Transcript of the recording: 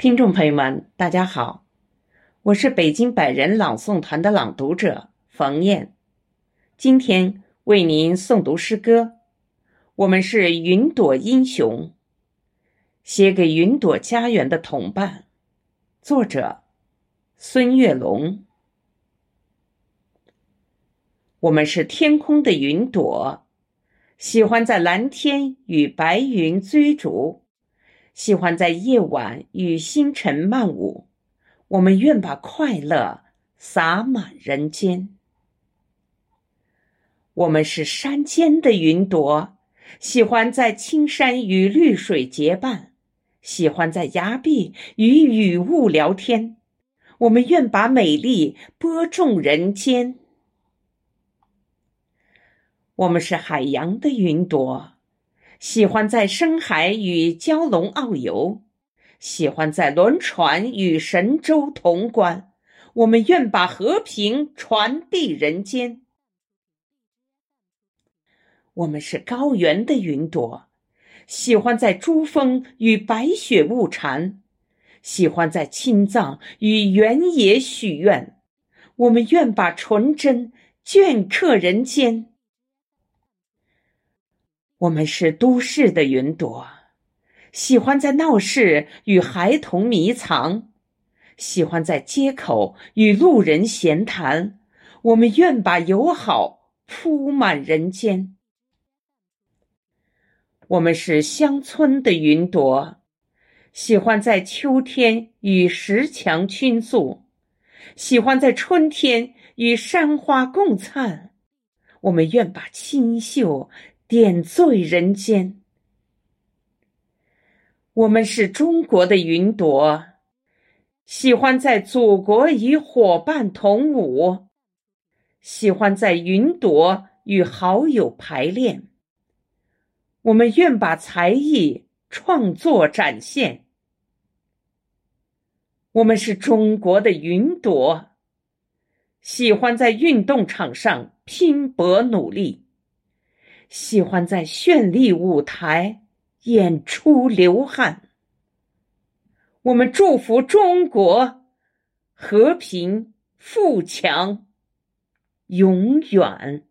听众朋友们，大家好，我是北京百人朗诵团的朗读者冯燕，今天为您诵读诗歌。我们是云朵英雄，写给云朵家园的同伴。作者：孙月龙。我们是天空的云朵，喜欢在蓝天与白云追逐。喜欢在夜晚与星辰漫舞，我们愿把快乐洒满人间。我们是山间的云朵，喜欢在青山与绿水结伴，喜欢在崖壁与雨雾聊天。我们愿把美丽播种人间。我们是海洋的云朵。喜欢在深海与蛟龙遨游，喜欢在轮船与神州同观。我们愿把和平传递人间。我们是高原的云朵，喜欢在珠峰与白雪雾缠，喜欢在青藏与原野许愿。我们愿把纯真镌刻人间。我们是都市的云朵，喜欢在闹市与孩童迷藏，喜欢在街口与路人闲谈。我们愿把友好铺满人间。我们是乡村的云朵，喜欢在秋天与石墙倾诉，喜欢在春天与山花共灿。我们愿把清秀。点缀人间。我们是中国的云朵，喜欢在祖国与伙伴同舞，喜欢在云朵与好友排练。我们愿把才艺创作展现。我们是中国的云朵，喜欢在运动场上拼搏努力。喜欢在绚丽舞台演出流汗。我们祝福中国和平富强永远。